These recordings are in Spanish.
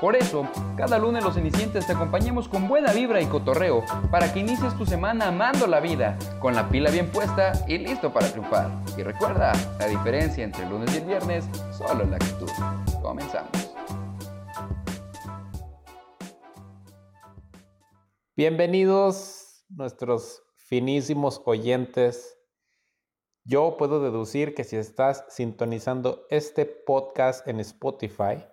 Por eso, cada lunes los cenicientes te acompañamos con buena vibra y cotorreo para que inicies tu semana amando la vida, con la pila bien puesta y listo para triunfar. Y recuerda, la diferencia entre el lunes y el viernes solo es la actitud. Comenzamos. Bienvenidos nuestros finísimos oyentes. Yo puedo deducir que si estás sintonizando este podcast en Spotify,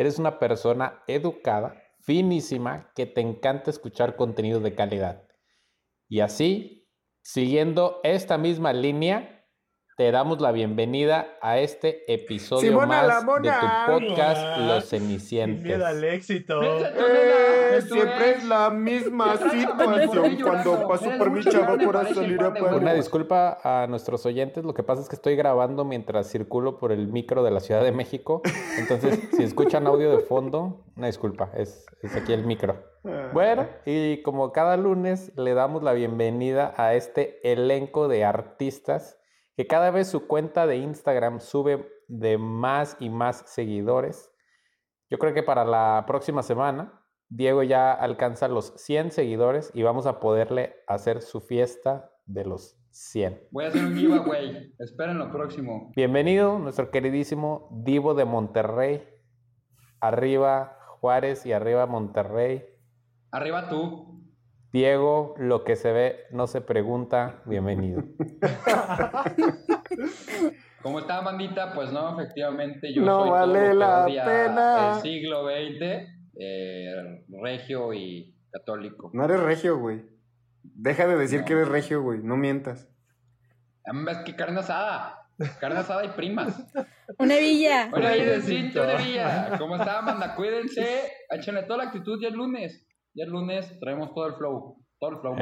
Eres una persona educada, finísima, que te encanta escuchar contenido de calidad. Y así, siguiendo esta misma línea, te damos la bienvenida a este episodio más de tu podcast Los Cenicientes. Miedo al éxito. Eh, siempre es la misma situación cuando paso por mi chavo por salir a Una disculpa a nuestros oyentes, lo que pasa es que estoy grabando mientras circulo por el micro de la Ciudad de México, entonces si escuchan audio de fondo, una disculpa, es, es aquí el micro. Bueno, y como cada lunes le damos la bienvenida a este elenco de artistas que cada vez su cuenta de Instagram sube de más y más seguidores. Yo creo que para la próxima semana, Diego ya alcanza los 100 seguidores y vamos a poderle hacer su fiesta de los 100. Voy a hacer un giveaway. Esperen lo próximo. Bienvenido, nuestro queridísimo Divo de Monterrey. Arriba Juárez y arriba Monterrey. Arriba tú. Diego, lo que se ve no se pregunta. Bienvenido. ¿Cómo está, bandita? Pues no, efectivamente, yo no soy vale la pena. El siglo XX, eh, regio y católico. No eres regio, güey. Deja de decir que eres regio, güey. No mientas. Es que carne asada. Carne asada y primas. Una villa. Una villa, una villa. ¿Cómo está, banda? Cuídense. Échenle toda la actitud ya el lunes. Ya el lunes traemos todo el flow. Todo el flow.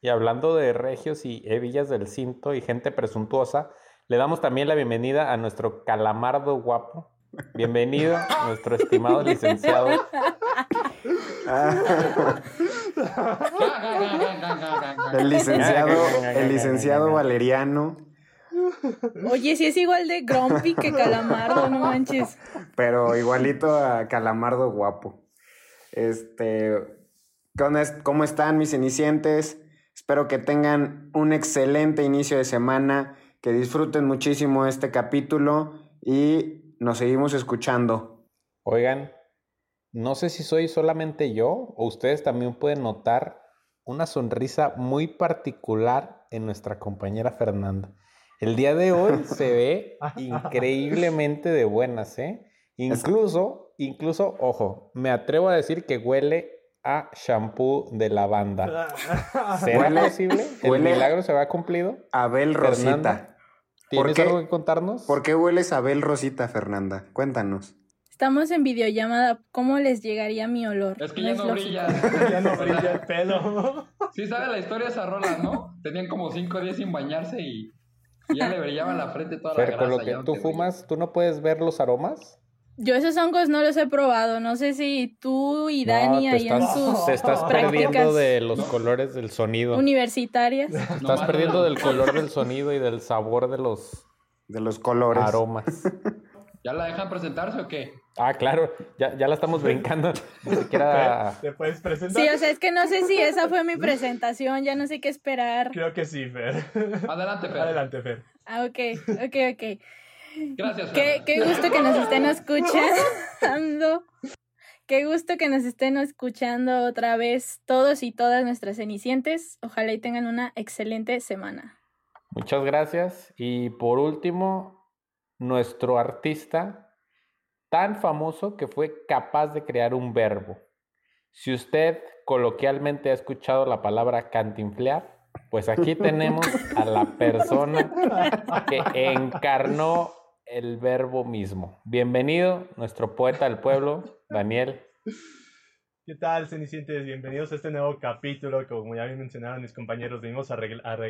y hablando de regios y hebillas del cinto y gente presuntuosa, le damos también la bienvenida a nuestro calamardo guapo. Bienvenido, nuestro estimado licenciado. el licenciado, el licenciado Valeriano. Oye, si es igual de grumpy que Calamardo, no manches. Pero igualito a Calamardo guapo. Este, ¿Cómo están mis cenicientes? Espero que tengan un excelente inicio de semana, que disfruten muchísimo este capítulo y nos seguimos escuchando. Oigan, no sé si soy solamente yo o ustedes también pueden notar una sonrisa muy particular en nuestra compañera Fernanda. El día de hoy se ve increíblemente de buenas, ¿eh? Incluso, incluso, ojo, me atrevo a decir que huele a shampoo de lavanda. ¿Será posible? ¿El milagro se va cumplido? Abel Rosita. ¿Tienes algo que contarnos? ¿Por qué hueles a Abel Rosita, Fernanda? Cuéntanos. Estamos en videollamada. ¿Cómo les llegaría mi olor? Es que ya no, brilla. ya no brilla el pelo. Sí, sabe la historia de esa rola, ¿no? Tenían como 5 días sin bañarse y ya le brillaban la frente toda la grasa. Pero con lo que tú fumas, ¿tú no puedes ver los aromas? Yo esos hongos no los he probado. No sé si tú y Dani ahí en sus Te estás perdiendo de los colores del sonido. Universitarias. Te estás perdiendo del color del sonido y del sabor de los... De los colores. Aromas. ¿Ya la dejan presentarse o qué? Ah, claro. Ya, ya la estamos brincando. Ni siquiera... ¿Te puedes presentar? Sí, o sea, es que no sé si esa fue mi presentación. Ya no sé qué esperar. Creo que sí, Fer. Adelante, Fer. Adelante, Fer. Ah, ok. Ok, ok. Gracias. Qué, qué gusto que nos estén escuchando. Qué gusto que nos estén escuchando otra vez todos y todas nuestras cenicientes. Ojalá y tengan una excelente semana. Muchas gracias. Y por último, nuestro artista tan famoso que fue capaz de crear un verbo. Si usted coloquialmente ha escuchado la palabra cantinflear, pues aquí tenemos a la persona que encarnó el verbo mismo. Bienvenido, nuestro poeta del pueblo, Daniel. ¿Qué tal, Cenicientes? Bienvenidos a este nuevo capítulo. Como ya bien mencionaron mis compañeros, venimos a arreglar.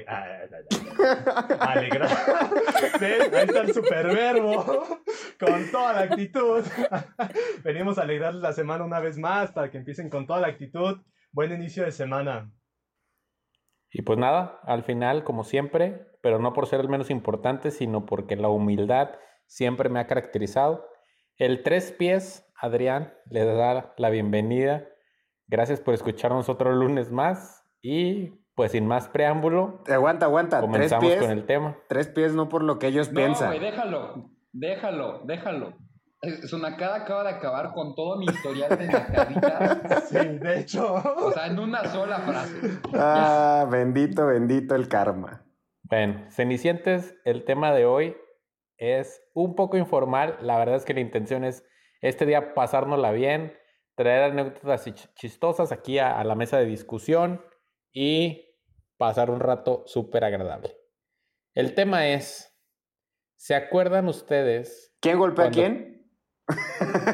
alegrar. ¿Ven? Ahí está el superverbo. Con toda la actitud. venimos a alegrarles la semana una vez más para que empiecen con toda la actitud. Buen inicio de semana. Y pues nada, al final, como siempre, pero no por ser el menos importante, sino porque la humildad siempre me ha caracterizado. El tres pies Adrián le da la bienvenida. Gracias por escucharnos otro lunes más y pues sin más preámbulo. Aguanta, aguanta. Comenzamos tres pies, con el tema. Tres pies no por lo que ellos piensan. No, déjalo, déjalo, déjalo. Sunakada acaba de acabar con todo mi historial de nacaditas. Sí, de hecho. O sea, en una sola frase. Ah, bendito, bendito el karma. Bueno, Cenicientes, el tema de hoy es un poco informal. La verdad es que la intención es este día pasárnosla bien, traer anécdotas chistosas aquí a, la mesa de discusión y pasar un rato súper agradable. El tema es, ¿se acuerdan ustedes? ¿Quién golpea a quién?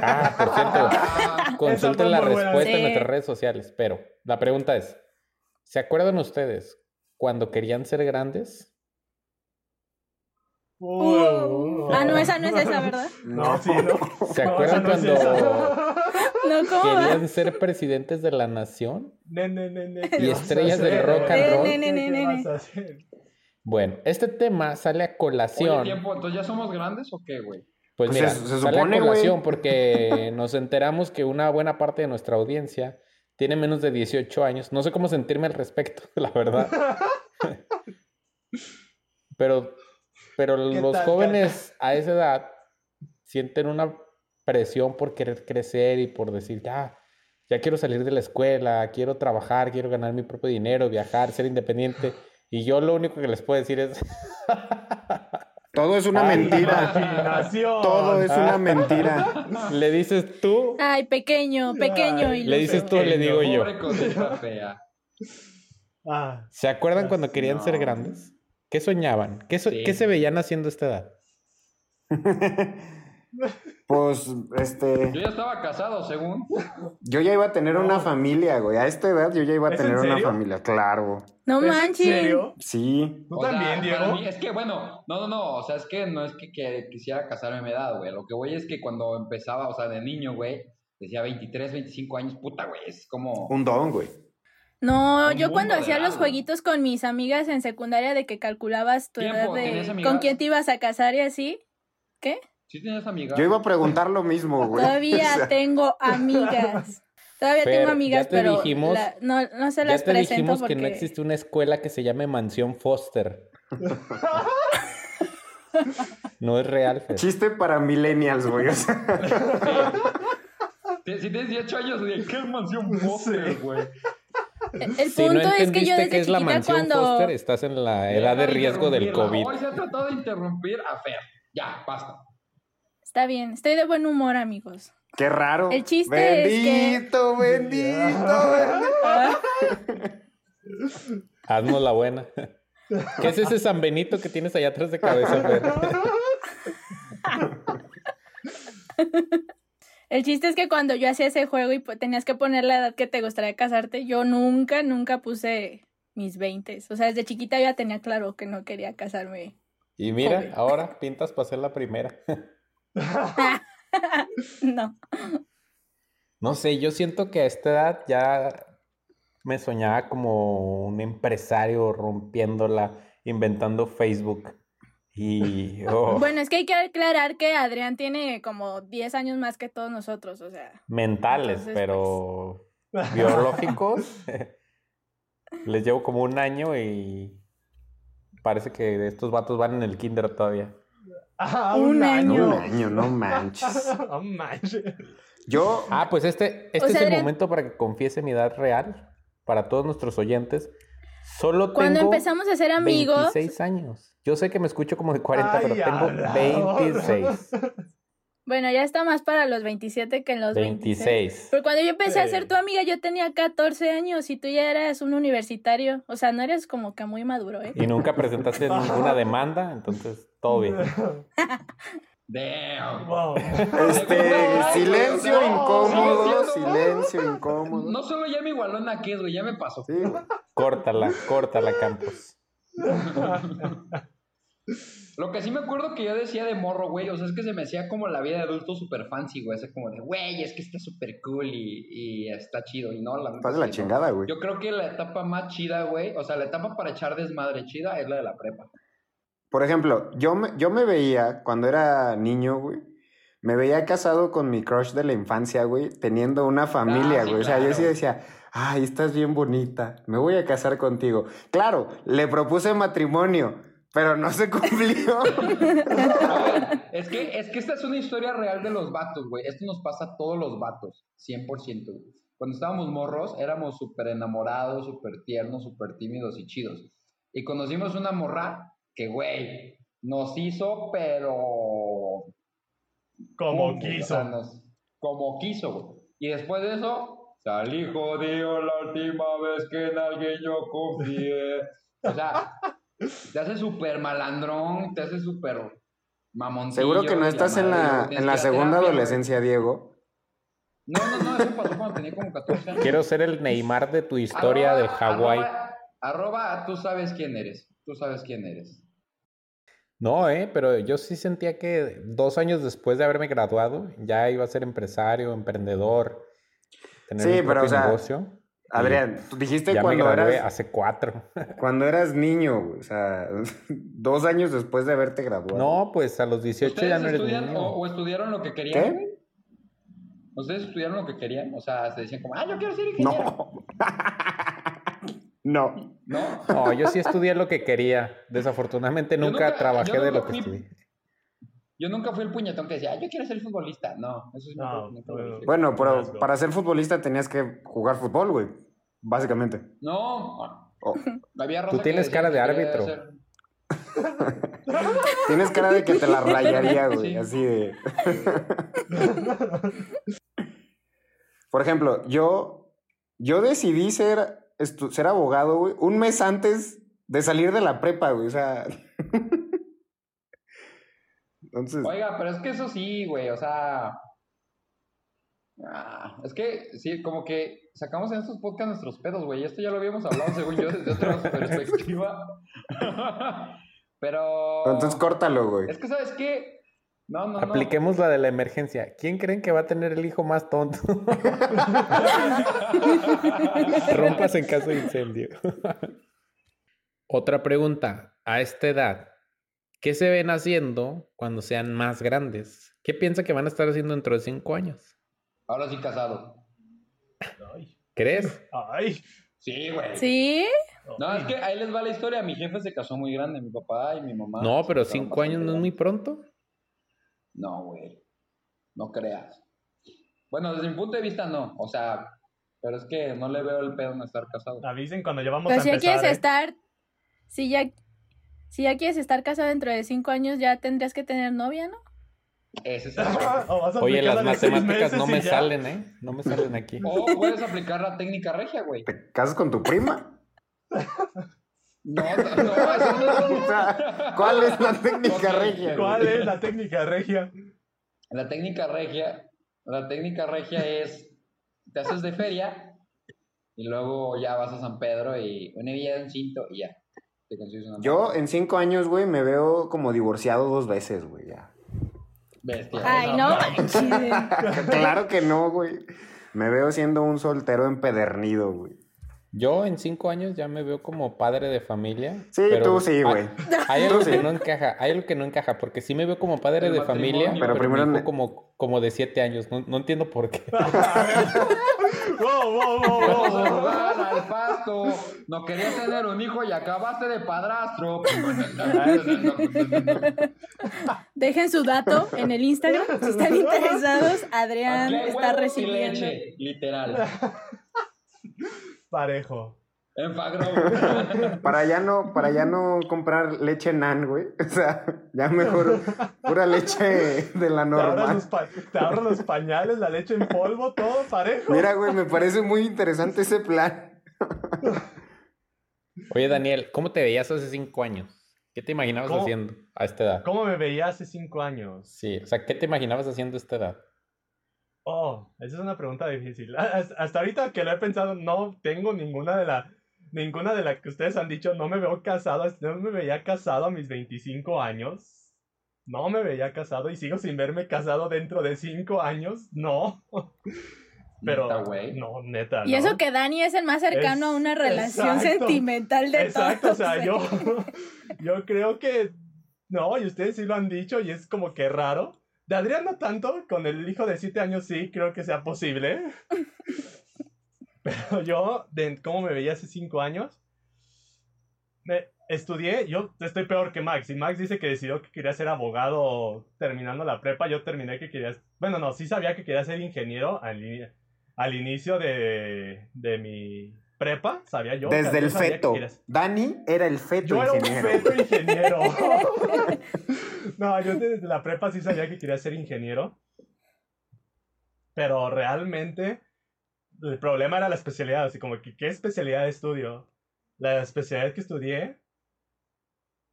Ah, por cierto, consulten la respuesta en nuestras redes sociales, pero la pregunta es, ¿se acuerdan ustedes cuando querían ser grandes? Uh. Ah, no, esa no es esa, ¿verdad? No, sí, no. ¿Se acuerdan cuando querían ser presidentes de la nación? y estrellas del rock and roll. Bueno, este tema sale a colación. Oye, tiempo, ¿entonces ya somos grandes o qué, güey? Pues, pues mira, se, sale a colación porque nos enteramos que una buena parte de nuestra audiencia tiene menos de 18 años. No sé cómo sentirme al respecto, la verdad. Pero pero los jóvenes a esa edad sienten una presión por querer crecer y por decir, ya, ya quiero salir de la escuela, quiero trabajar, quiero ganar mi propio dinero, viajar, ser independiente. Y yo lo único que les puedo decir es... Todo es una mentira. Todo es una mentira. Le dices tú. Ay, pequeño, pequeño. Y le dices tú, le digo yo. Fea. Ah. ¿Se acuerdan cuando querían ser grandes? ¿Qué soñaban? ¿Qué, se veían haciendo a esta edad? pues, este. Yo ya estaba casado, según. Yo ya iba a tener una familia, güey. A esta edad yo ya iba a tener una familia, claro. No manches. ¿En serio? Sí. ¿Tú también, Diego? es que, bueno, no, no, no. O sea, es que no es que, quisiera casarme a mi edad, güey. Lo que voy es que cuando empezaba, o sea, de niño, güey, decía 23, 25 años, puta, güey. Es como. Un don, güey. No, yo cuando hacía los jueguitos con mis amigas en secundaria de que calculabas tu edad de con quién te ibas a casar y así. ¿Qué? Sí tienes amigas. Yo iba a preguntar lo mismo, güey. Todavía tengo amigas. Todavía tengo amigas, pero no, no se las ya te dijimos que no existe una escuela que se llame Mansión Foster. no es real. Fer. Chiste para millennials, güey. Si tienes 18 años, ¿qué es Mansión Foster, güey? El punto es que yo desde que es la mansión Foster, estás en la edad de riesgo del COVID. Hoy se ha tratado de interrumpir a Fer. Ya, basta. Está bien, estoy de buen humor, amigos. Qué raro. El chiste bendito, es que... Bendito, bendito. Haznos la buena. ¿Qué es ese San Benito que tienes allá atrás de cabeza? El chiste es que cuando yo hacía ese juego y tenías que poner la edad que te gustaría casarte, yo nunca, nunca puse mis 20. O sea, desde chiquita ya tenía claro que no quería casarme. Y mira, ahora pintas para ser la primera. no. No sé, yo siento que a esta edad ya me soñaba como un empresario rompiéndola, inventando Facebook. Y, oh. Bueno, es que hay que aclarar que Adrián tiene como 10 años más que todos nosotros, o sea. Mentales, pero pues, biológicos. les llevo como un año y parece que estos vatos van en el kinder todavía. Ah, un, año. Un año, no manches. no manches. Yo. Ah, pues este, este es el momento para que confiese mi edad real para todos nuestros oyentes. Solo Cuando empezamos a ser amigos. 26 años. Yo sé que me escucho como de 40, pero tengo 26. Bueno, ya está más para los 27 que en los 26. 26. Pero cuando yo empecé a ser tu amiga, yo tenía 14 años y tú ya eras un universitario. O sea, no eres como que muy maduro, ¿eh? Y nunca presentaste ninguna demanda, entonces todo bien. Damn. Wow. Este, silencio No, incómodo, silencio incómodo. No solo ya me igualó en la que es, güey, ya me pasó. Sí, güey. Córtala, córtala, Campos. Lo que sí me acuerdo que yo decía de morro, güey, o sea, es que se me hacía como la vida de adulto súper fancy, güey. O sea, como de, güey, es que está súper cool y, y está chido. Y no, la Estás de la chingada, güey. Yo creo que la etapa más chida, güey, o sea, la etapa para echar desmadre chida es la de la prepa. Por ejemplo, yo me, yo me veía, cuando era niño, güey, me veía casado con mi crush de la infancia, güey, teniendo una familia, Ah, sí, güey. O sea, yo sí decía, ay, estás bien bonita, me voy a casar contigo. Claro, le propuse matrimonio, pero no se cumplió. A ver, es que, es que esta es una historia real de los vatos, güey. Esto nos pasa a todos los vatos, 100%. güey. Cuando estábamos morros, éramos súper enamorados, súper tiernos, súper tímidos y chidos. Y conocimos una morra que, güey, nos hizo, pero... Como o quiso. sea, nos- como quiso, güey. Y después de eso, salí jodido la última vez que en alguien yo confié. O sea, te hace súper malandrón, te hace súper mamoncillo. Seguro que no la estás en la, en la segunda terapia, güey. adolescencia, Diego. No, no, no, eso pasó cuando tenía como 14 años. Quiero ser el Neymar de tu historia de Arroba- Hawái. Arroba, arroba, tú sabes quién eres. Tú sabes quién eres. No, eh, pero yo sí sentía que dos años después de haberme graduado ya iba a ser empresario, emprendedor, tener Sí, mi pero, o sea, negocio. Adrián, tú dijiste Ya me cuando gradué eras, hace cuatro. cuando eras niño, güey. O sea, dos años después de haberte graduado. No, pues a los 18 ya ¿Ustedes no eres niño. o, o estudiaron lo que querían? ¿Qué? ¿Ustedes estudiaron lo que querían? O sea, se decían como, ah, yo quiero ser ingeniero. No. no. No. No, yo sí estudié lo que quería. Desafortunadamente nunca, nunca- trabajé de lo que fui- estudié. Yo nunca fui el puñetón que decía, ah, yo quiero ser futbolista. No, eso sí No, bueno. pero para ser futbolista tenías que jugar fútbol, güey. Básicamente. No, Oh, había Tú tienes decía cara de árbitro. ser- Tienes cara de que te la rayaría, güey. Sí. Así de. Por ejemplo, yo, yo decidí ser, ser abogado, güey, un mes antes de salir de la prepa, güey. O sea. Entonces. Oiga, pero es que eso sí, güey, o sea... ah, es que, sí, como que sacamos en estos podcasts nuestros pedos, güey. Esto ya lo habíamos hablado, según yo, desde otra perspectiva. pero... Entonces córtalo, güey. Es que, ¿sabes qué? No, no, no. Apliquemos la de la emergencia. ¿Quién creen que va a tener el hijo más tonto? Rompas en caso de incendio. Otra pregunta. A esta edad, ¿qué se ven haciendo cuando sean más grandes? ¿Qué piensa que van a estar haciendo dentro de cinco años? Ahora sí casado. Ay. ¿Crees? Ay. Sí, güey. ¿Sí? No, es que ahí les va la historia. Mi jefe se casó muy grande, mi papá y mi mamá. No, pero cinco años no es muy pronto. No, güey. No creas. Bueno, desde mi punto de vista, no. O sea, pero es que no le veo el pedo en estar casado. Avisen cuando ya vamos Pero a si ya empezar. quieres ¿eh? estar, si ya, si ya quieres estar casado dentro de cinco años, ya tendrías que tener novia, ¿no? Ese es el O vas a Oye, las matemáticas no me ya. salen, ¿eh? No me salen aquí. O puedes aplicar la técnica regia, güey. ¿Te casas con tu prima? No, no, no, eso O no. sea, ¿Cuál es la técnica regia? güey? ¿Cuál es la técnica regia? La técnica regia, la técnica regia es, te haces de feria y luego ya vas a San Pedro y una villa de un cinto y ya. Te consigues una Yo en cinco años, güey, me veo como divorciado dos veces, güey, ya. bestia. Ay, no manches. Claro que no, güey. Me veo siendo un soltero empedernido, güey. Yo en cinco años ya me veo como padre de familia. Sí, pero tú sí, hay- güey. Hay, algo sí. que no encaja, hay algo que no encaja, porque sí me veo como padre El de familia, pero, Pero primero como, como de siete años, no, no entiendo por qué. Wow, wow, wow, al pasto. No querías tener un hijo y acabaste de padrastro. Dejen su dato en el Instagram. Si están interesados, Adrián está recibiendo. leche, literal. Parejo. Para ya no, para ya no comprar leche nan, güey. O sea, ya mejor pura leche de la Te normal. los pa- te ahorras los pañales, la leche en polvo, todo parejo. Mira, güey, me parece muy interesante ese plan. Oye, Daniel, ¿cómo te veías hace cinco años? ¿Qué te imaginabas ¿Cómo? haciendo a esta edad? ¿Cómo me veía hace cinco años? Sí, o sea, ¿qué te imaginabas haciendo a esta edad? Oh, esa es una pregunta difícil. Hasta ahorita que lo he pensado, no tengo ninguna de la ninguna de las que ustedes han dicho. No me veo casado, no me veía casado a mis 25 años. No me veía casado y sigo sin verme casado dentro de cinco años. No. Pero, Neta, no, neta. Y no. eso que Dani es el más cercano Es- a una relación exacto. sentimental de Exacto, o todos. sea, yo, yo creo que no, y ustedes sí lo han dicho y es como que raro. De Adrián no tanto, con el hijo de 7 años sí creo que sea posible. Pero yo, de cómo me veía hace 5 años, me estudié, yo estoy peor que Max. Y Max dice que decidió que quería ser abogado terminando la prepa. Yo terminé que quería, bueno, no, sí sabía que quería ser ingeniero al, al inicio de, de mi prepa, sabía yo. Desde yo el feto. Dani era el feto yo era un ingeniero. feto ingeniero. no, yo desde la prepa sí sabía que quería ser ingeniero. Pero realmente el problema era la especialidad. Así como que, ¿qué especialidad estudio? La especialidad que estudié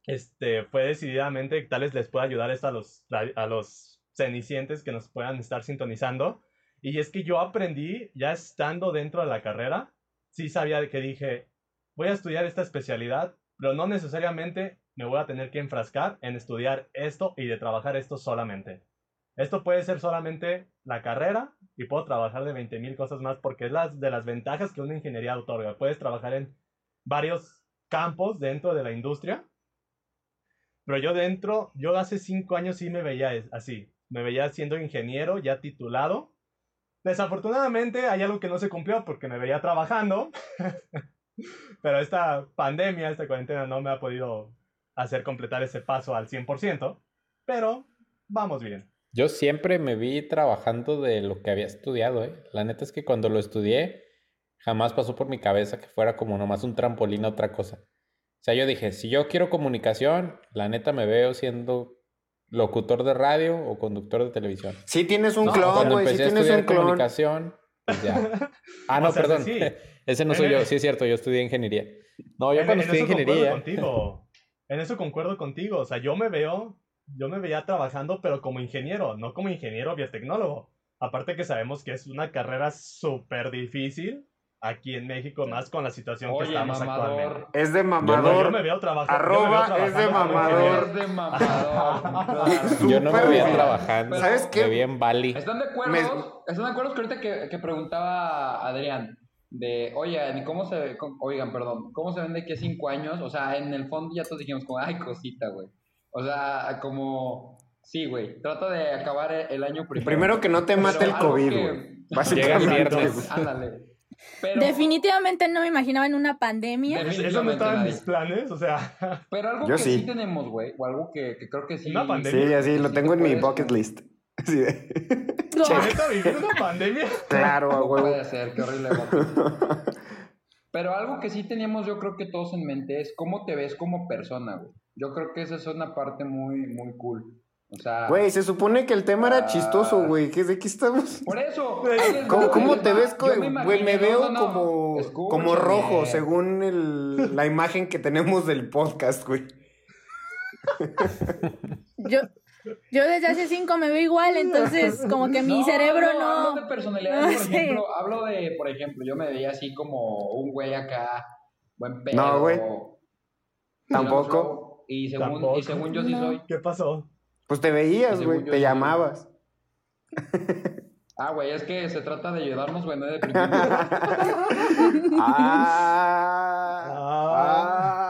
este, fue decididamente que tal vez les pueda ayudar esto los, a los cenicientes que nos puedan estar sintonizando. Y es que yo aprendí, ya estando dentro de la carrera, sí sabía que dije, voy a estudiar esta especialidad, pero no necesariamente me voy a tener que enfrascar en estudiar esto y de trabajar esto solamente. Esto puede ser solamente la carrera y puedo trabajar de 20.000 cosas más porque es las de las ventajas que una ingeniería otorga. Puedes trabajar en varios campos dentro de la industria. Pero yo dentro, yo hace cinco años sí me veía así. Me veía siendo ingeniero, ya titulado. Desafortunadamente hay algo que no se cumplió porque me veía trabajando. Pero esta pandemia, esta cuarentena no me ha podido hacer completar ese paso al 100%. Pero vamos bien. Yo siempre me vi trabajando de lo que había estudiado, ¿eh? La neta es que cuando lo estudié, jamás pasó por mi cabeza que fuera como nomás un trampolín a otra cosa. O sea, yo dije, si yo quiero comunicación, la neta me veo siendo locutor de radio o conductor de televisión. Sí tienes un No, clon, Cuando güey. Sí empecé a tienes estudiar un clon. comunicación, pues ya. Ah, no, O sea, perdón. sí. Ese no soy yo, sí es cierto, yo estudié ingeniería. No, yo En- cuando en estudié ingeniería. contigo. En eso concuerdo contigo. O sea, yo me veo, yo me veía trabajando, pero como ingeniero, no como ingeniero biotecnólogo. Aparte que sabemos que es una carrera súper difícil aquí en México, más con la situación que estamos actualmente. mamador. Es de Yo, no, mamador. yo me veo trabajando. Arroba es de mamador. Es de mamador. claro. Yo no me veía bien. trabajando. ¿Sabes qué? Me veía en Bali. ¿Están de acuerdo? Me- ¿Están de acuerdo que ahorita que, que preguntaba Adrián? De, oigan, ¿y cómo se, cómo- oigan, perdón, ¿cómo se ven de aquí a cinco años? O sea, en el fondo ya todos dijimos como, ay, cosita, güey. O sea, como, sí, güey, trata de acabar el, el año primero. Primero que no te Pero mate el COVID, que- güey. Básicamente. Ándale. Pero, Definitivamente no me imaginaba en una pandemia. De- Eso no estaba en mis planes, o sea, pero algo Yo que sí. sí, tenemos, güey, o algo que, que creo que sí. Una pandemia. Sí, así lo Sí, tengo en mi bucket ¿no? list. Así de- ¿la neta vivir una pandemia? Claro, a No huevo. puede ser, qué horrible. Pero algo que sí teníamos yo creo que todos en mente es cómo te ves como persona, güey. Yo creo que esa es una parte muy, muy cool. O sea, Güey, se supone que el tema era Ah. chistoso, güey. ¿Qué- ¿De qué estamos? por eso. ¿Cómo, cómo te ves? Yo Güey, me Güey, me imaginé- veo no, no, no. como, Escúchame. como rojo, según el, la imagen que tenemos del podcast, güey. Yo, yo desde hace cinco me veo igual, entonces como que mi No, cerebro no. no. Hablo de personalidad, no por ejemplo. Hablo de, por ejemplo, yo me veía así como un güey acá, buen pedo. No, güey. Tampoco. Y según, Tampoco. y según yo sí No. soy. ¿Qué pasó? Pues te veías, güey. Te sí. llamabas. Ah, güey, es que se trata de ayudarnos, güey, no de principio. ah, ah.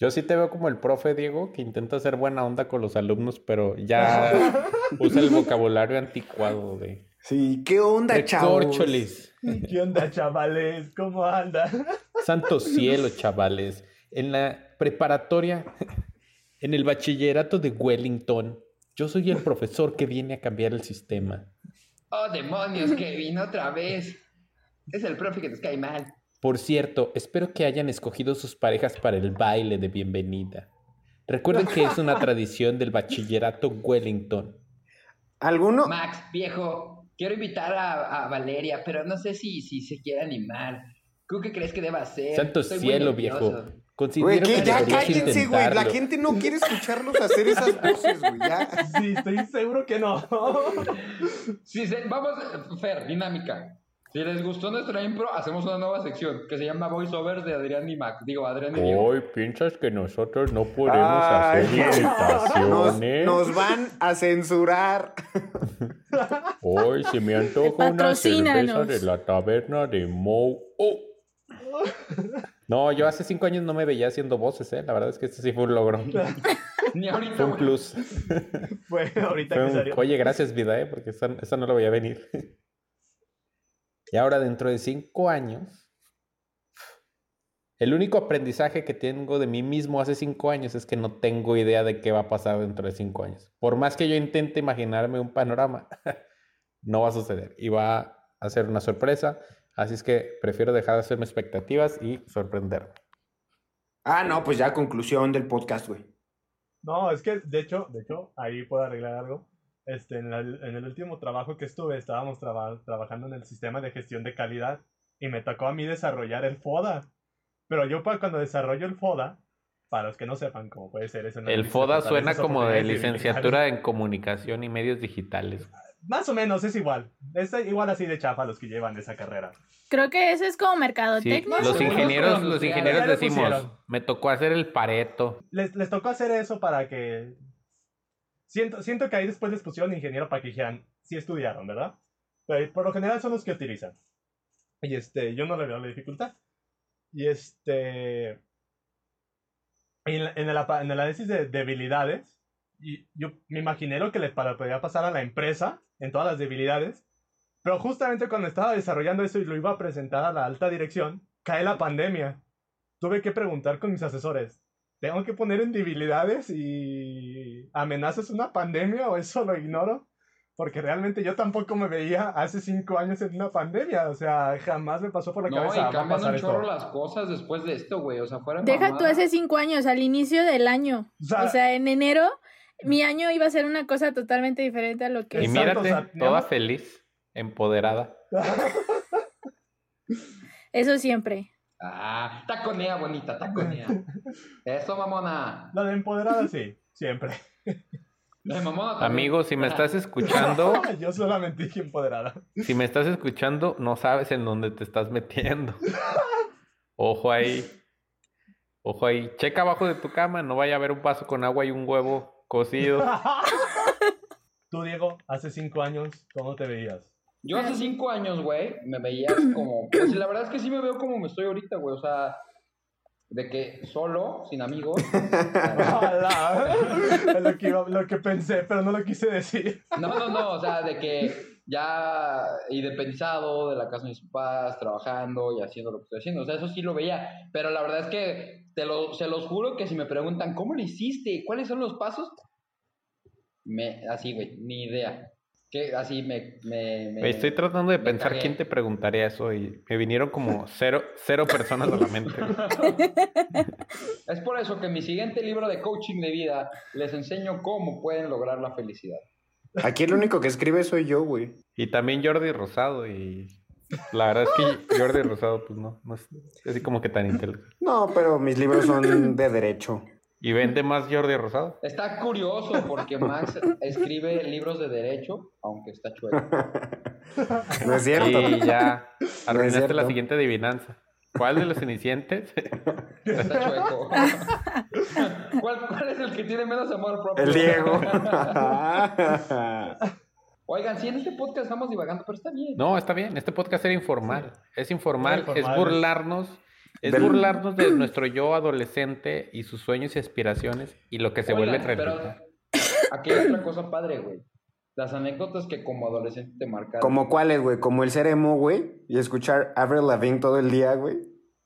Yo sí te veo como el profe Diego, que intenta ser buena onda con los alumnos, pero ya usa el vocabulario anticuado de Sí, ¿qué onda, chavos? Recorcholis. ¿Qué onda, chavales? ¿Cómo andan? Santo cielo, chavales. En la preparatoria, en el bachillerato de Wellington, yo soy el profesor que viene a cambiar el sistema. Oh, demonios, Kevin, otra vez. Es el profe que nos cae mal. Por cierto, espero que hayan escogido sus parejas para el baile de bienvenida. Recuerden que es una tradición del bachillerato Wellington. ¿Alguno? Max, viejo, quiero invitar a, a Valeria, pero no sé si, si se quiere animar. ¿Tú qué crees que deba ser? Santo cielo, viejo. Considero Güey, que ya cállense, güey. La gente no quiere escucharlos hacer esas voces, güey. Ya. Sí, estoy seguro que no. Sí, se- vamos, Fer, dinámica. Si les gustó nuestra impro, hacemos una nueva sección que se llama Voiceovers de Adrián y Mac. Digo, Adrián y. Hoy piensas que nosotros no podemos Ay, hacer imitaciones. nos van a censurar. Hoy se me antoja una cerveza de la taberna de Mo. Oh. No, yo hace cinco años no me veía haciendo voces, ¿eh? La verdad es que este sí fue un logro. Ni ahorita, Fue un plus. Bueno, ahorita Fue que salió. Oye, gracias, vida, ¿eh? Porque esa, esa no la voy a venir. Y ahora, dentro de cinco años, el único aprendizaje que tengo de mí mismo hace cinco años es que no tengo idea de qué va a pasar dentro de cinco años. Por más que yo intente imaginarme un panorama, no va a suceder. Y va a ser una sorpresa. Así es que prefiero dejar de hacerme expectativas y sorprenderme. Ah, no, pues ya conclusión del podcast, güey. No, es que de hecho, de hecho, ahí puedo arreglar algo. Este, en, la- en el último trabajo que estuve, estábamos traba- trabajando en el sistema de gestión de calidad y me tocó a mí desarrollar el FODA. Pero yo pa- cuando desarrollo el FODA, para los que no sepan cómo puede ser eso. El FODA suena como de licenciatura en comunicación y medios digitales. Más o menos, es igual. Es igual así de chafa los que llevan esa carrera. Creo que eso es como Sí, mercadotecnia. los Según los ingenieros, los ingenieros decimos, me tocó hacer el pareto. Les, les tocó hacer eso para que... Siento, siento que ahí después les pusieron ingeniero para que dijeran, sí estudiaron, ¿verdad? Pero por lo general son los que utilizan. Y este, yo no le veo la dificultad. Y este... En, en el, en el análisis de debilidades, y yo me imaginé lo que le podía pasar a la empresa en todas las debilidades. Pero justamente cuando estaba desarrollando eso y lo iba a presentar a la alta dirección, cae la pandemia. Tuve que preguntar con mis asesores, ¿tengo que poner en debilidades y amenazas una pandemia o eso lo ignoro? Porque realmente yo tampoco me veía hace cinco años en una pandemia. O sea, jamás me pasó por la No, cabeza. y "Va a cambian un esto". chorro las cosas después de esto, güey. O sea, fuera Deja tú hace cinco años, al inicio del año. O sea, O sea, en enero, mi año iba a ser una cosa totalmente diferente a lo que Y es. Mírate, toda feliz, empoderada. Eso siempre. Ah, taconea, bonita, taconea. Eso, mamona. la de empoderada sí, siempre. Mamona también. Amigo, si me estás escuchando, yo solamente dije empoderada. si me estás escuchando, no sabes en dónde te estás metiendo. Ojo ahí. Ojo ahí. Checa abajo de tu cama, no vaya a haber un vaso con agua y un huevo cocido. Tú, Diego, hace cinco años, ¿cómo te veías? Yo hace cinco años, güey, me veía como. Pues la verdad es que sí me veo como me estoy ahorita, güey. O sea, de que solo, sin amigos. Ojalá. Es lo que, iba- lo que pensé, pero no lo quise decir. No, no, no, o sea, de que ya independizado de la casa de mis papás, trabajando y haciendo lo que estoy haciendo. O sea, eso sí lo veía. Pero la verdad es que te lo, se los juro que si me preguntan, ¿cómo lo hiciste? ¿Cuáles son los pasos? Me, así, güey, ni idea. Que así me... me, me- Estoy tratando de pensar cagué. quién te preguntaría eso y me vinieron como cero, cero personas a la mente. Es por eso que en mi siguiente libro de coaching de vida les enseño cómo pueden lograr la felicidad. Aquí el único que escribe soy yo, güey. Y también Jordi Rosado y la verdad es que Jordi Rosado pues no, no es así como que tan inteligente. No, pero mis libros son de derecho. ¿Y vende más Jordi Rosado? Está curioso porque Max escribe libros de derecho, aunque está chueco. No es cierto. Y ya arruinaste cierto. la siguiente adivinanza. ¿Cuál de los cenicientes? Está chueco. ¿Cuál, cuál es el que tiene menos amor propio? El Diego. Oigan, sí, en este podcast estamos divagando, pero está bien. No, está bien. Este podcast era informal. Es informal, Era informal. es burlarnos. Es Del- burlarnos de nuestro yo adolescente y sus sueños y aspiraciones y lo que se vuelve realidad. aquí hay otra cosa padre, güey. Las anécdotas que como adolescente te marcaron. ¿Como cuáles, güey? Como el ser emo, güey. Y escuchar Avril Lavigne todo el día, güey.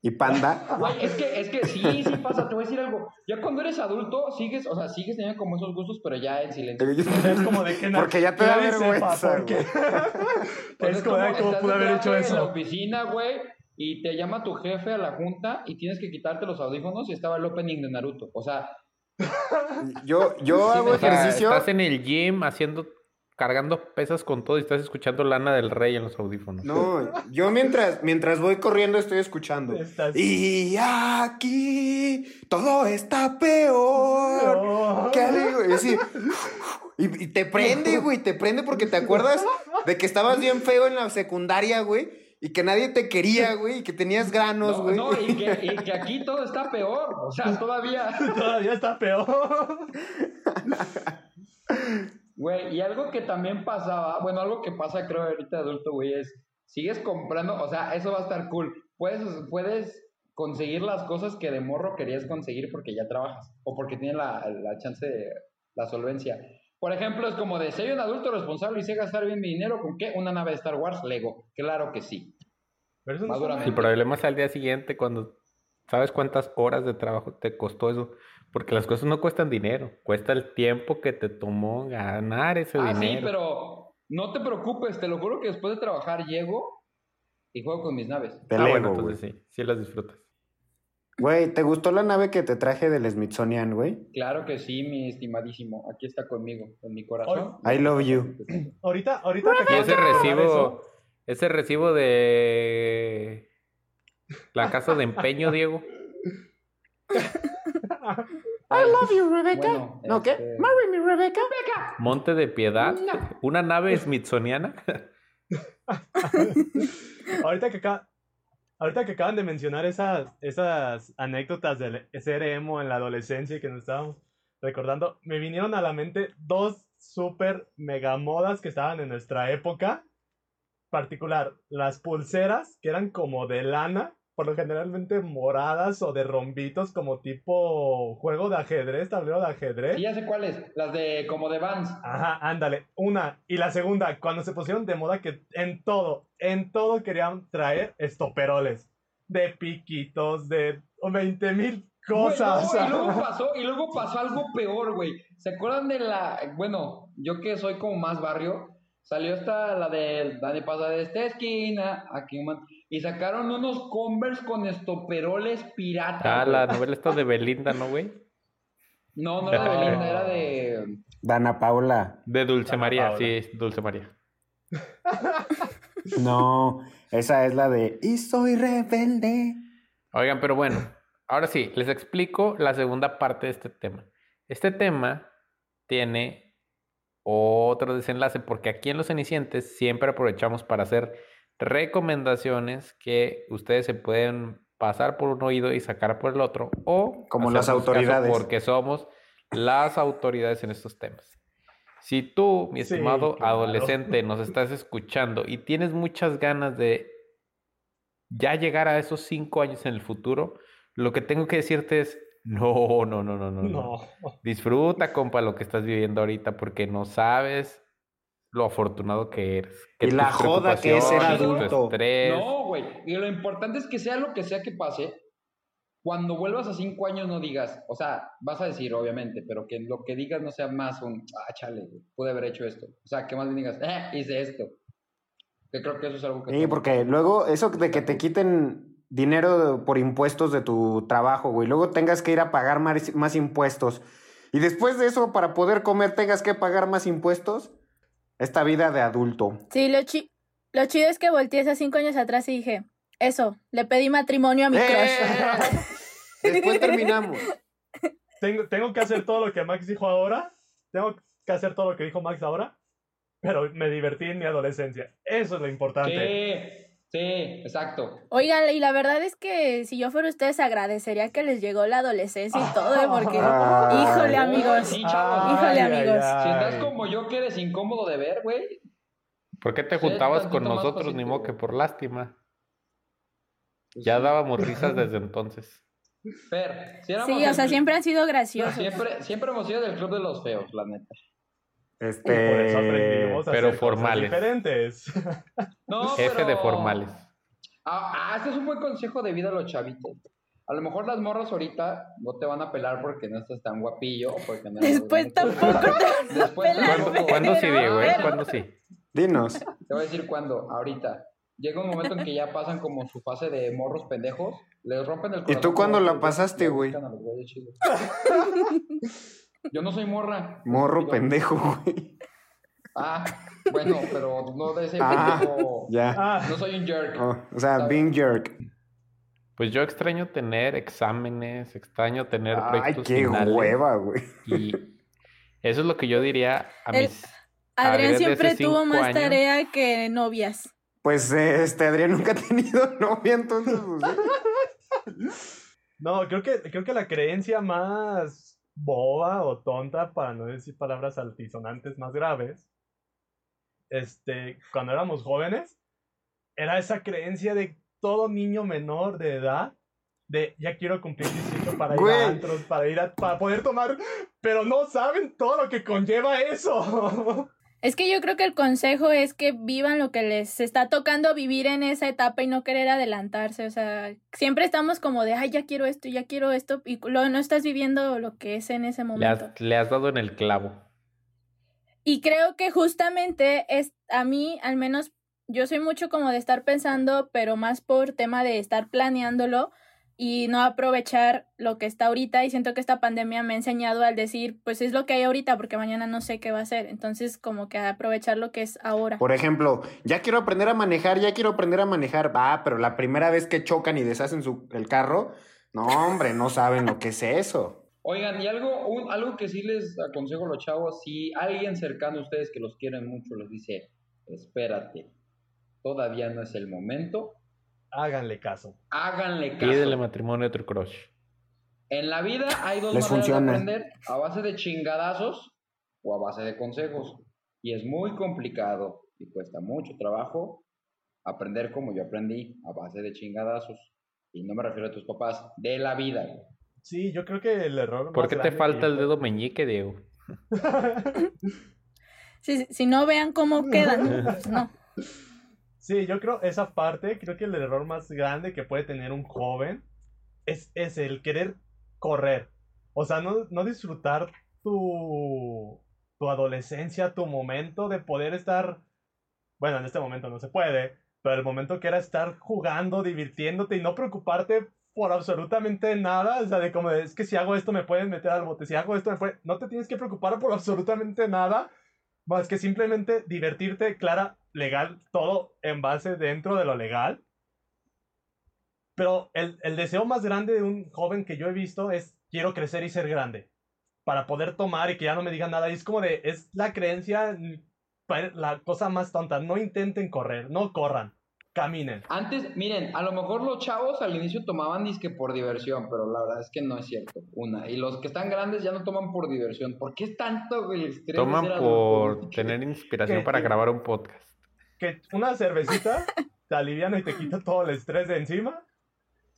Y Panda. Güey, es que, es que sí, sí pasa, te voy a decir algo. Ya cuando eres adulto, sigues, o sea, sigues teniendo como esos gustos, pero ya en silencio. Es como de que na- Porque ya te da vergüenza, porque- Pues es como de cómo pude de haber hecho viaje En la eso. oficina, güey, y te llama tu jefe a la junta y tienes que quitarte los audífonos y estaba el opening de Naruto. O sea, Yo, yo Sí, hago me- O sea, ejercicio. estás en el gym haciendo cargando pesas con todo y estás escuchando Lana del Rey en los audífonos. No, yo mientras, mientras voy corriendo estoy escuchando. Estás- Y aquí todo está peor. No. ¿Qué digo? Y, así, y, y te prende, güey, te prende porque te acuerdas de que estabas bien feo en la secundaria, güey, y que nadie te quería, güey, y que tenías granos, No, güey. no, y que, y que aquí todo está peor. O sea, todavía. Todavía está peor. Güey, y algo que también pasaba, bueno, algo que pasa creo ahorita adulto, güey, es, sigues comprando, o sea, eso va a estar cool. Puedes, puedes conseguir las cosas que de morro querías conseguir porque ya trabajas o porque tienes la, la chance de la solvencia. Por ejemplo, es como de, soy un adulto responsable y sé gastar bien mi dinero, ¿con qué? Una nave de Star Wars, Lego. Claro que sí. Pero eso no. El problema es al día siguiente cuando sabes cuántas horas de trabajo te costó eso. Porque las cosas no cuestan dinero, cuesta el tiempo que te tomó ganar ese Ah, dinero. sí, pero no te preocupes, te lo juro que después de trabajar llego y juego con mis naves. De ah, Lego, bueno, güey. entonces sí, sí las disfrutas. Güey, ¿te gustó la nave que te traje del Smithsonian, güey? Claro que sí, mi estimadísimo. Aquí está conmigo, en mi corazón. I love you. Ahorita, ahorita que Y ese recibo, ese recibo de la casa de empeño, Diego. I love you, Rebecca. Bueno, ¿No qué? este- Marry me, Rebecca. Monte de Piedad, una nave smithsoniana. ahorita que acá, ahorita que acaban de mencionar esas, esas anécdotas de ser en la adolescencia y que nos estábamos recordando, me vinieron a la mente dos super mega modas que estaban en nuestra época. Particular, las pulseras que eran como de lana, por lo generalmente moradas o de rombitos, como tipo juego de ajedrez, tablero de ajedrez. Sí, ya sé cuáles. Las de como de Vans. Ajá, ándale. Una. Y la segunda, cuando se pusieron de moda que en todo, en todo querían traer estoperoles. De piquitos, de 20 mil cosas. Y luego pasó, y luego pasó algo peor, güey. ¿Se acuerdan de la, bueno, yo que soy como más barrio, salió esta, la de, la de pasar de esta esquina, aquí man- y sacaron unos Converse con estoperoles piratas. Ah, güey. la novela esta de Belinda, ¿no, güey? No, no era de Belinda, era de, Dana Paula. De Dulce María, Paula. sí, es Dulce María. No, esa es la de Y soy rebelde. Oigan, pero bueno, ahora sí, les explico la segunda parte de este tema. Este tema tiene otro desenlace porque aquí en Los Cenicientes siempre aprovechamos para hacer recomendaciones que ustedes se pueden pasar por un oído y sacar por el otro o Como las autoridades. porque somos las autoridades en estos temas. Si tú, mi Sí, estimado claro. adolescente, nos estás escuchando y tienes muchas ganas de ya llegar a esos cinco años en el futuro, lo que tengo que decirte es, no, no, no, no, no. no. No. Disfruta, compa, lo que estás viviendo ahorita porque no sabes lo afortunado que eres. que Y la joda que es ser adulto. No, güey. Y lo importante es que sea lo que sea que pase, cuando vuelvas a cinco años no digas, o sea, vas a decir, obviamente, pero que lo que digas no sea más un, ah, chale, güey, pude haber hecho esto. O sea, que más bien digas, eh, hice esto. Que creo que eso es algo que... Sí, porque luego eso de que te quiten dinero por impuestos de tu trabajo, güey. Luego tengas que ir a pagar más, más impuestos. Y después de eso, para poder comer, tengas que pagar más impuestos. Esta vida de adulto. Sí, lo, chi lo chido es que volteé hace cinco años atrás y dije, eso, le pedí matrimonio a mi ¡Eh! crush. Después terminamos. Tengo, tengo que hacer todo lo que Max dijo ahora. Tengo que hacer todo lo que dijo Max ahora. Pero me divertí en mi adolescencia. Eso es lo importante. Sí, sí, exacto. Oigan, y la verdad es que si yo fuera ustedes agradecería que les llegó la adolescencia y todo, ¿eh? porque, Ay. híjole amigos, Sí, chavos. Híjole, Ay, amigos. Si estás ay. como yo que eres incómodo de ver, güey, ¿Por qué te juntabas con nosotros? Ni modo que por lástima. pues Ya sí. dábamos risas desde entonces. Fer, si sí, o sea, club- siempre han sido graciosos. Siempre, siempre hemos sido del club de los feos, la neta. Y por eso aprendimos Este. a pero hacer cosas formales. diferentes. No, Jefe de pero- formales. Ah, ah, este es un buen consejo de vida a los chavitos. A lo mejor las morras ahorita no te van a pelar porque no estás tan guapillo. o Porque no Después tampoco te Después tampoco. ¿Cuándo, ¿cuándo sí, Diego? eh? ¿Cuándo sí? Dinos. Te voy a decir cuándo, ahorita. Llega un momento en que ya pasan como su fase de morros pendejos, les rompen el ¿Y corazón. tú cuándo la pasaste, güey? Yo no soy morra. Morro pendejo, güey. Ah, bueno, pero no de ese Ah, pendejo. Ya. Ah, No soy un jerk. Oh, o sea, being jerk. Pues yo extraño tener exámenes, extraño tener Ay, proyectos qué finales, hueva, güey. Y eso es lo que yo diría a El- mis... Adrián siempre tuvo más años. tarea que novias. Pues eh, este Adrián nunca ha tenido novia, entonces. pues, no, creo que, creo que la creencia más boba o tonta, para no decir palabras altisonantes más graves, este, cuando éramos jóvenes, era esa creencia de todo niño menor de edad, de ya quiero cumplir 18 para ir Güey. a antros, para ir a, para poder tomar, pero no saben todo lo que conlleva eso. Es que yo creo que el consejo es que vivan lo que les está tocando vivir en esa etapa y no querer adelantarse. O sea, siempre estamos como de, ay, ya quiero esto, ya quiero esto, y lo, no estás viviendo lo que es en ese Le momento. has, le has dado en el clavo. Y creo que justamente es, a mí, al menos, yo soy mucho como de estar pensando, pero más por tema de estar planeándolo y no aprovechar lo que está ahorita. Y siento que esta pandemia me ha enseñado al decir, pues es lo que hay ahorita, porque mañana no sé qué va a ser. Entonces, como que aprovechar lo que es ahora. Por ejemplo, ya quiero aprender a manejar, ya quiero aprender a manejar. Va, pero la primera vez que chocan y deshacen su, el carro, no, hombre, no saben lo que es eso. Oigan, y algo, un- algo que sí les aconsejo a los chavos, si alguien cercano a ustedes que los quieren mucho les dice, espérate, todavía no es el momento, Háganle caso. háganle caso. Pídele matrimonio a tu crush. En la vida hay dos Les maneras funciona. de aprender, a base de chingadazos o a base de consejos. Y es muy complicado y cuesta mucho trabajo aprender como yo aprendí, a base de chingadazos. Y no me refiero a tus papás, de la vida. güey. Sí, yo creo que el error ¿Por más qué te falta el dedo meñique, Diego? Si, si no vean cómo quedan, pues no. Sí, yo creo esa parte, creo que el error más grande que puede tener un joven es, es el querer correr. O sea, no, no disfrutar tu, tu adolescencia, tu momento de poder estar, bueno, en este momento no se puede, pero el momento que era estar jugando, divirtiéndote y no preocuparte por absolutamente nada, o sea, de como es que si hago esto me pueden meter al bote, si hago esto me pueden... No te tienes que preocupar por absolutamente nada, más que simplemente divertirte, clara, legal, todo en base dentro de lo legal. Pero el, el deseo más grande de un joven que yo he visto es quiero crecer y ser grande. Para poder tomar y que ya no me digan nada. Y es como de, es la creencia, mm, la cosa más tonta. No intenten correr, no corran, caminen. Antes, miren, a lo mejor los chavos al inicio tomaban disque por diversión, pero la verdad es que no es cierto. Una. Y los que están grandes ya no toman por diversión. ¿Por qué es tanto el estrés? Toman por adulto? tener inspiración para grabar un podcast. Que una cervecita te aliviana y te quita todo el estrés de encima.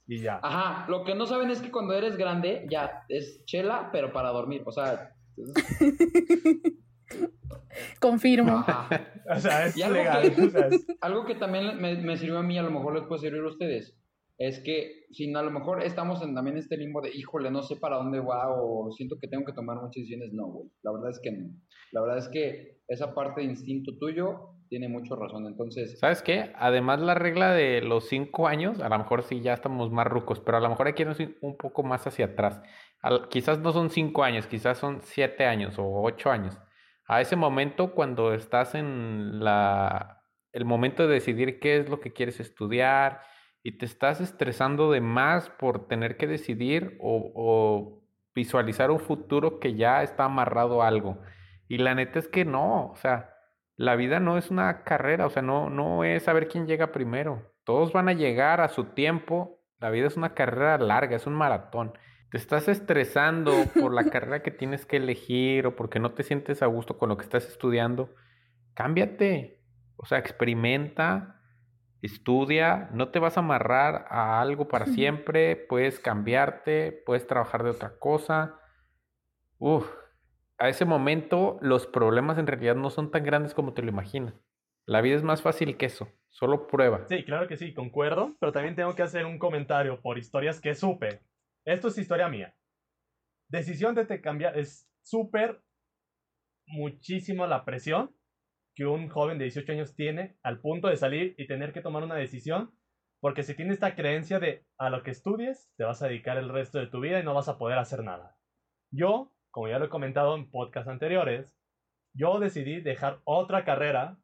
Y ya. Ajá, lo que no saben es que cuando eres grande ya es chela, pero para dormir. O sea, Confirmo. ajá. O sea, es Y algo legal. que- o sea, es- Algo que también me, me sirvió a mí, a lo mejor les puede servir a ustedes, es que si a lo mejor estamos en también este limbo de, híjole, no sé para dónde va o siento que tengo que tomar muchas decisiones, no, güey. La verdad es que no. La verdad es que esa parte de instinto tuyo tiene mucho razón. Entonces, ¿Sabes qué? Además, la regla de los cinco años, a lo mejor sí ya estamos más rucos, pero a lo mejor hay que irnos un poco más hacia atrás. Al- quizás no son cinco años, quizás son siete años o ocho años. A ese momento, cuando estás en la, el momento de decidir qué es lo que quieres estudiar y te estás estresando de más por tener que decidir o, visualizar un futuro que ya está amarrado a algo. Y la neta es que no, o sea, la vida no es una carrera, o sea, no, no es saber quién llega primero. Todos van a llegar a su tiempo. La vida es una carrera larga, es un maratón. Te estás estresando por la carrera que tienes que elegir o porque no te sientes a gusto con lo que estás estudiando. Cámbiate. O sea, experimenta, estudia, no te vas a amarrar a algo para siempre, puedes cambiarte, puedes trabajar de otra cosa. Uf, a ese momento los problemas en realidad no son tan grandes como te lo imaginas. La vida es más fácil que eso, solo prueba. Sí, claro que sí, concuerdo, pero también tengo que hacer un comentario por historias que supe. Esto es historia mía. Decisión de te cambiar es súper muchísimo la presión que un joven de 18 años tiene al punto de salir y tener que tomar una decisión, porque si tiene esta creencia de a lo que estudies, te vas a dedicar el resto de tu vida y no vas a poder hacer nada. Yo, como ya lo he comentado en podcasts anteriores, yo decidí dejar otra carrera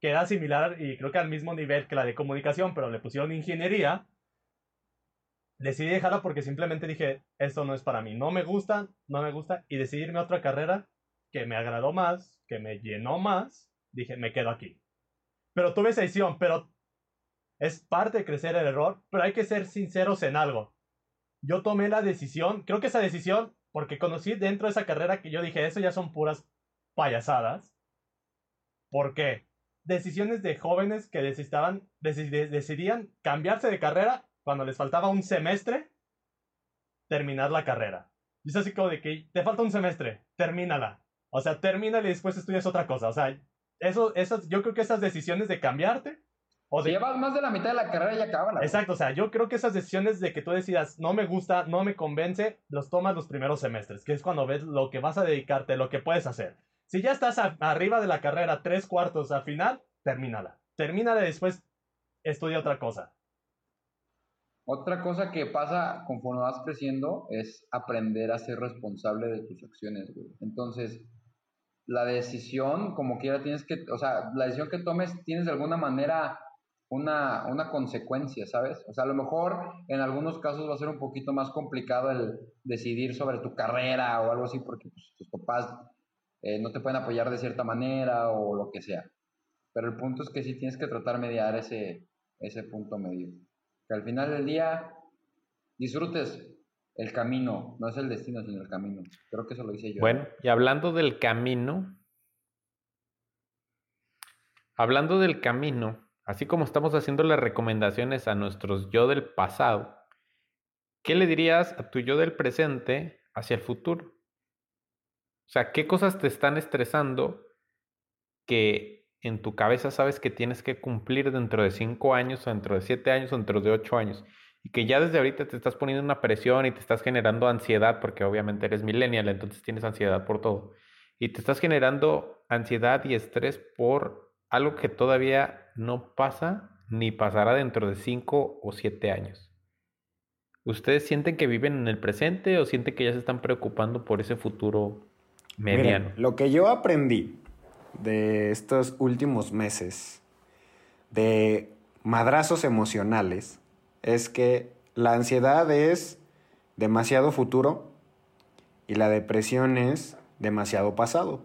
que era similar y creo que al mismo nivel que la de comunicación, pero le pusieron ingeniería. Decidí dejarla porque simplemente dije, esto no es para mí, no me gusta, no me gusta, y decidí irme a otra carrera que me agradó más, que me llenó más, dije, me quedo aquí. Pero tuve esa decisión, pero es parte de crecer el error, pero hay que ser sinceros en algo. Yo tomé la decisión, creo que esa decisión, porque conocí dentro de esa carrera que yo dije, eso ya son puras payasadas. ¿Por qué? Decisiones de jóvenes que decidían cambiarse de carrera cuando les faltaba un semestre, terminar la carrera. Y es así como de que te falta un semestre, termínala. O sea, termínala y después estudias otra cosa. O sea, eso, esas, yo creo que esas decisiones de cambiarte o si llevas más de la mitad de la carrera y acaban. Exacto, o sea, yo creo que esas decisiones de que tú decidas no me gusta, no me convence, los tomas los primeros semestres, que es cuando ves lo que vas a dedicarte, lo que puedes hacer. Si ya estás arriba de la carrera, tres cuartos al final, termínala. Termínala y después estudia otra cosa. Otra cosa que pasa conforme vas creciendo es aprender a ser responsable de tus acciones, güey. Entonces, la decisión, como quiera, tienes que, o sea, la decisión que tomes, tienes de alguna manera una, una, consecuencia, ¿sabes? O sea, a lo mejor en algunos casos va a ser un poquito más complicado el decidir sobre tu carrera o algo así porque pues, tus papás eh, no te pueden apoyar de cierta manera o lo que sea. Pero el punto es que sí tienes que tratar de mediar ese, ese punto medio. Que al final del día disfrutes el camino, no es el destino, sino el camino. Creo que eso lo hice yo. Bueno, y hablando del camino, hablando del camino, Así como estamos haciendo las recomendaciones a nuestros yo del pasado, ¿qué le dirías a tu yo del presente hacia el futuro? O sea, ¿qué cosas te están estresando que en tu cabeza sabes que tienes que cumplir dentro de cinco años, o dentro de siete años, o dentro de ocho años? Y que ya desde ahorita te estás poniendo una presión y te estás generando ansiedad, porque obviamente eres millennial, entonces tienes ansiedad por todo. Y te estás generando ansiedad y estrés por algo que todavía no pasa ni pasará dentro de 5 o 7 años. ¿Ustedes sienten que viven en el presente o sienten que ya se están preocupando por ese futuro mediano? lo que yo aprendí de estos últimos meses de madrazos emocionales es que la ansiedad es demasiado futuro y la depresión es demasiado pasado.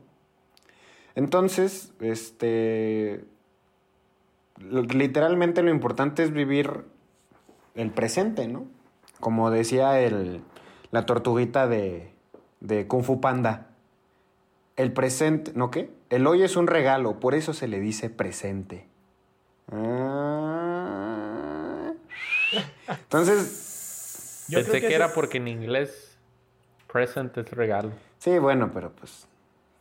Entonces, este, literalmente lo importante es vivir el presente, ¿no? Como decía el, la tortuguita de, de Kung Fu Panda. El presente, ¿no qué? El hoy es un regalo, por eso se le dice presente. Ah. Entonces. Pensé que, era porque en inglés present es regalo. Sí, bueno, pero pues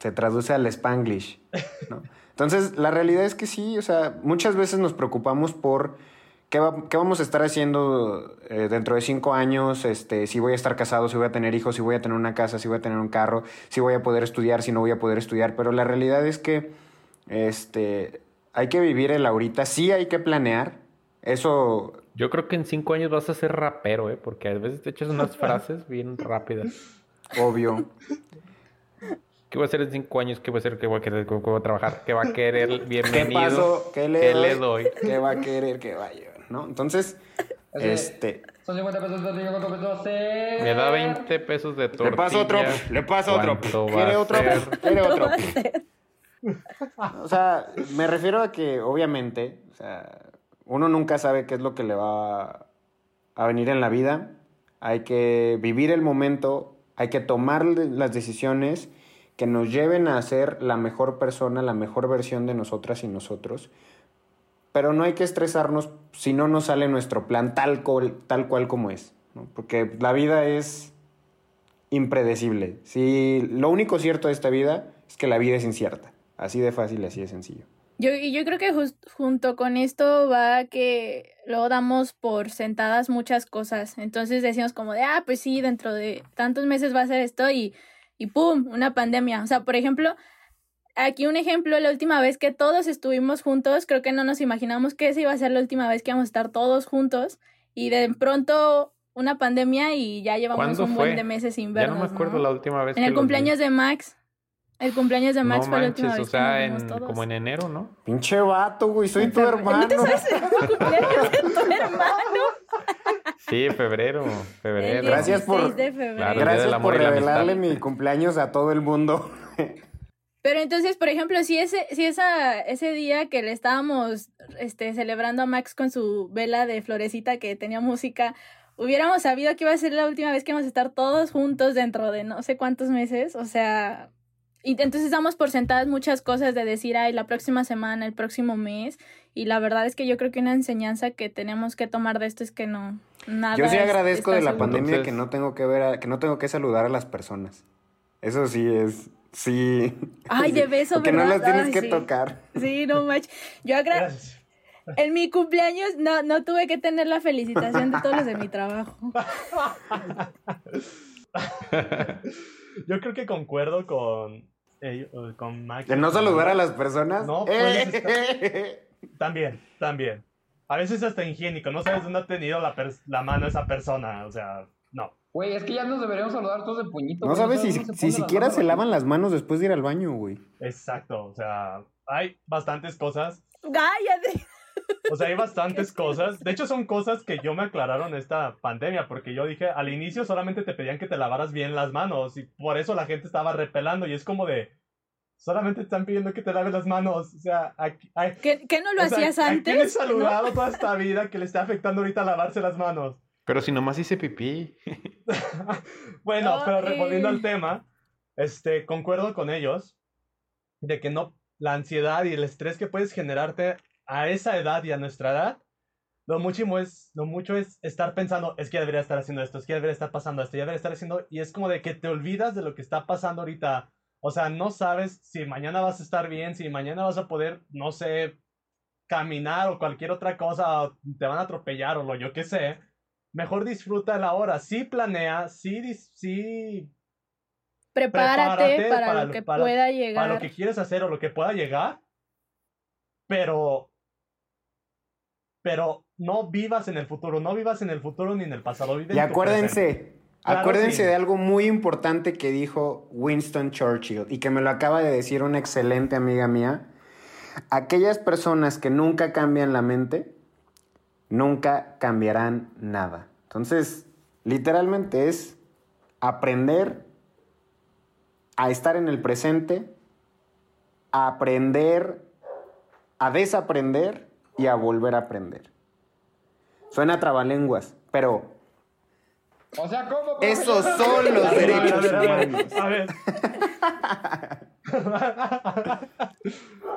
se traduce al spanglish, ¿no? Entonces, la realidad es que sí, o sea, muchas veces nos preocupamos por qué, vamos a estar haciendo eh, dentro de cinco años, este, si voy a estar casado, si voy a tener hijos, si voy a tener una casa, si voy a tener un carro, si voy a poder estudiar, si no voy a poder estudiar, pero la realidad es que este, hay que vivir el ahorita, sí hay que planear, eso... Yo creo que en cinco años vas a ser rapero, ¿eh? Porque a veces te echas unas frases bien rápidas. Obvio. ¿Qué va a hacer en cinco años? ¿Qué va a hacer? ¿Qué va a querer? ¿Qué va a trabajar? ¿Qué va a querer? Bienvenido. ¿Qué pasó? ¿Qué le, doy? ¿Qué va a querer? ¿Qué va a llevar? ¿No? Entonces, este... Son 50 pesos, pesos, Me da 20 pesos de tortilla. Le paso otro, le paso otro. ¿Quiere otro? ¿Quiere otro? o sea, me refiero a que, obviamente, o sea, uno nunca sabe qué es lo que le va a venir en la vida. Hay que vivir el momento, hay que tomar las decisiones que nos lleven a ser la mejor persona, la mejor versión de nosotras y nosotros. Pero no hay que estresarnos si no nos sale nuestro plan tal, cual, tal cual como es, porque la vida es impredecible. Si lo único cierto de esta vida es que la vida es incierta, así de fácil así de sencillo. Yo, y yo creo que junto con esto va que luego damos por sentadas muchas cosas. Entonces decimos como de, ah, pues sí, dentro de tantos meses va a ser esto y y ¡pum! Una pandemia. O sea, por ejemplo, aquí un ejemplo, la última vez que todos estuvimos juntos, creo que no nos imaginamos que esa iba a ser la última vez que íbamos a estar todos juntos y de pronto una pandemia y ya llevamos un buen de meses sin vernos. Ya no me acuerdo la última vez. En el cumpleaños de Max. El cumpleaños de Max no fue la última manches, vez o sea, que en- nos vimos todos. como en enero, ¿no? Pinche vato, güey, soy tu hermano. ¿No te sabes el cumpleaños de tu hermano? Sí, febrero, El febrero. Gracias por- 16 de febrero. Claro. Gracias por revelarle mi cumpleaños a todo el mundo. Pero entonces, por ejemplo, si ese, si esa, ese día que le estábamos este, celebrando a Max con su vela de florecita que tenía música, hubiéramos sabido que iba a ser la última vez que íbamos a estar todos juntos dentro de no sé cuántos meses, o sea, y entonces damos por sentadas muchas cosas de decir, ay, la próxima semana, el próximo mes, y la verdad es que yo creo que una enseñanza que tenemos que tomar de esto es que no, nada. Yo sí agradezco de la seguro. pandemia Entonces- que no tengo que ver, a- que no tengo que saludar a las personas. Eso sí es, sí. Ay, de beso, Que no las tienes Ay, que sí. tocar. Sí, no manches. Yo agra Gracias. En mi cumpleaños no, no tuve que tener la felicitación de todos los de mi trabajo. Yo creo que concuerdo con, eh, con Max. De no saludar a las personas. No, ¡Eh! puedes También, también. A veces hasta higiénico, no sabes dónde ha tenido la, pers- la mano esa persona, o sea, no. Güey, es que ya nos deberíamos saludar todos de puñito. No güey, sabes si, si siquiera se lavan las manos después de ir al baño, güey. Exacto, o sea, hay bastantes cosas. ¡Cállate! O sea, hay bastantes cosas. De hecho, son cosas que yo me aclararon esta pandemia, porque yo dije, al inicio solamente te pedían que te lavaras bien las manos, y por eso la gente estaba repelando, y es como de, solamente te están pidiendo que te laves las manos. O sea, aquí, ay, ¿Qué, qué no lo sea, hacías ¿a antes? quién le he ¿No? saludado toda esta vida que le está afectando ahorita lavarse las manos? Pero si nomás hice pipí. Bueno, pero Ay. volviendo al tema, este, concuerdo con ellos de que no, la ansiedad y el estrés que puedes generarte a esa edad y a nuestra edad, lo mucho es, lo mucho es estar pensando, es que debería estar haciendo esto, es que debería estar pasando esto, ya debería estar haciendo, y es como de que te olvidas de lo que está pasando ahorita. O sea, no sabes si mañana vas a estar bien, si mañana vas a poder, no sé, caminar o cualquier otra cosa, o te van a atropellar o lo yo que sé. Mejor disfruta la hora. Sí planea, sí, dis- sí Prepárate, Prepárate para, para lo que para- pueda llegar. para lo que quieres hacer o lo que pueda llegar, pero pero no vivas en el futuro, no vivas en el futuro ni en el pasado, vive Y en acuérdense, Claro, acuérdense sí. de algo muy importante que dijo Winston Churchill y que me lo acaba de decir una excelente amiga mía. Aquellas personas que nunca cambian la mente, nunca cambiarán nada. Entonces, literalmente es aprender a estar en el presente, a aprender, a desaprender y a volver a aprender. Suena trabalenguas, pero O sea, ¿cómo? esos son los A ver, derechos a ver, humanos. a ver.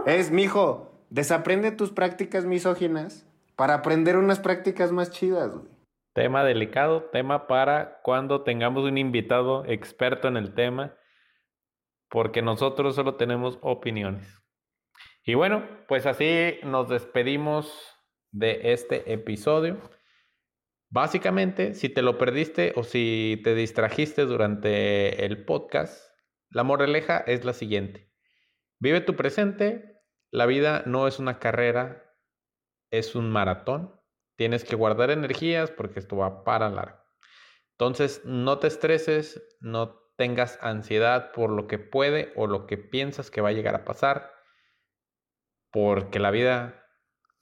Es, mijo, desaprende tus prácticas misóginas para aprender unas prácticas más chidas, güey. Tema delicado, tema para cuando tengamos un invitado experto en el tema, porque nosotros solo tenemos opiniones. Y bueno, pues así nos despedimos de este episodio. Básicamente, si te lo perdiste o si te distrajiste durante el podcast, la moraleja es la siguiente. Vive tu presente, la vida no es una carrera, es un maratón. Tienes que guardar energías porque esto va para largo. Entonces, no te estreses, no tengas ansiedad por lo que puede o lo que piensas que va a llegar a pasar, porque la vida,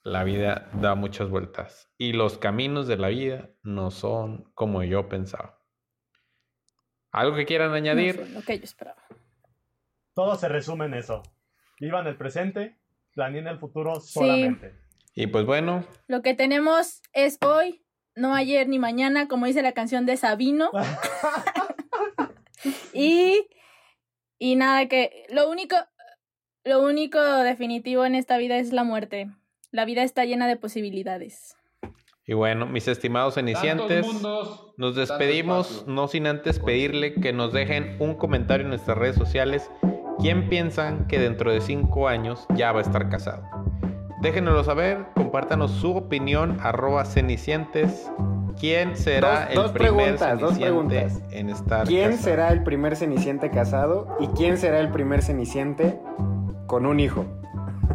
la vida da muchas vueltas y los caminos de la vida no son como yo pensaba. ¿Algo que quieran No añadir? fue lo que yo esperaba. Todo se resume en eso. Vivan el presente, planeen el futuro solamente. Y pues bueno, Lo que tenemos es hoy, no ayer ni mañana, como dice la canción de Sabino. Y, y nada, que lo único, lo único definitivo en esta vida es la muerte. La vida está llena de posibilidades. y bueno, mis estimados cenicientes. Mundos, Nos despedimos, no sin antes pedirle que nos dejen un comentario en nuestras redes sociales. ¿Quién piensan que dentro de cinco años ya va a estar casado? Déjenoslo saber, compártanos su opinión, arroba cenicientes. ¿Quién será Dos- el dos primer preguntas, dos ceniciente preguntas. en estar ¿Quién casado? será el primer ceniciente casado y quién será el primer ceniciente con un hijo?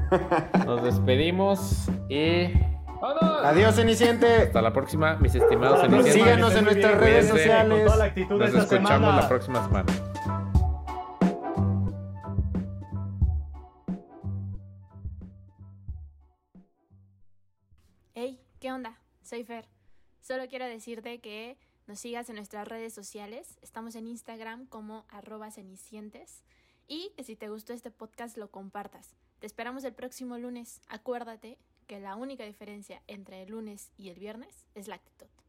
Nos despedimos y. Adiós, ceniciente. hasta la próxima, mis estimados cenicientes. Síganos en nuestras redes sociales. Con toda la actitud de Nos esta escuchamos semana. la próxima semana. Soy Fer. Solo quiero decirte que nos sigas en nuestras redes sociales. Estamos en Instagram como arroba cenicientes. Y que si te gustó este podcast lo compartas. Te esperamos el próximo lunes. Acuérdate que la única diferencia entre el lunes y el viernes es la actitud.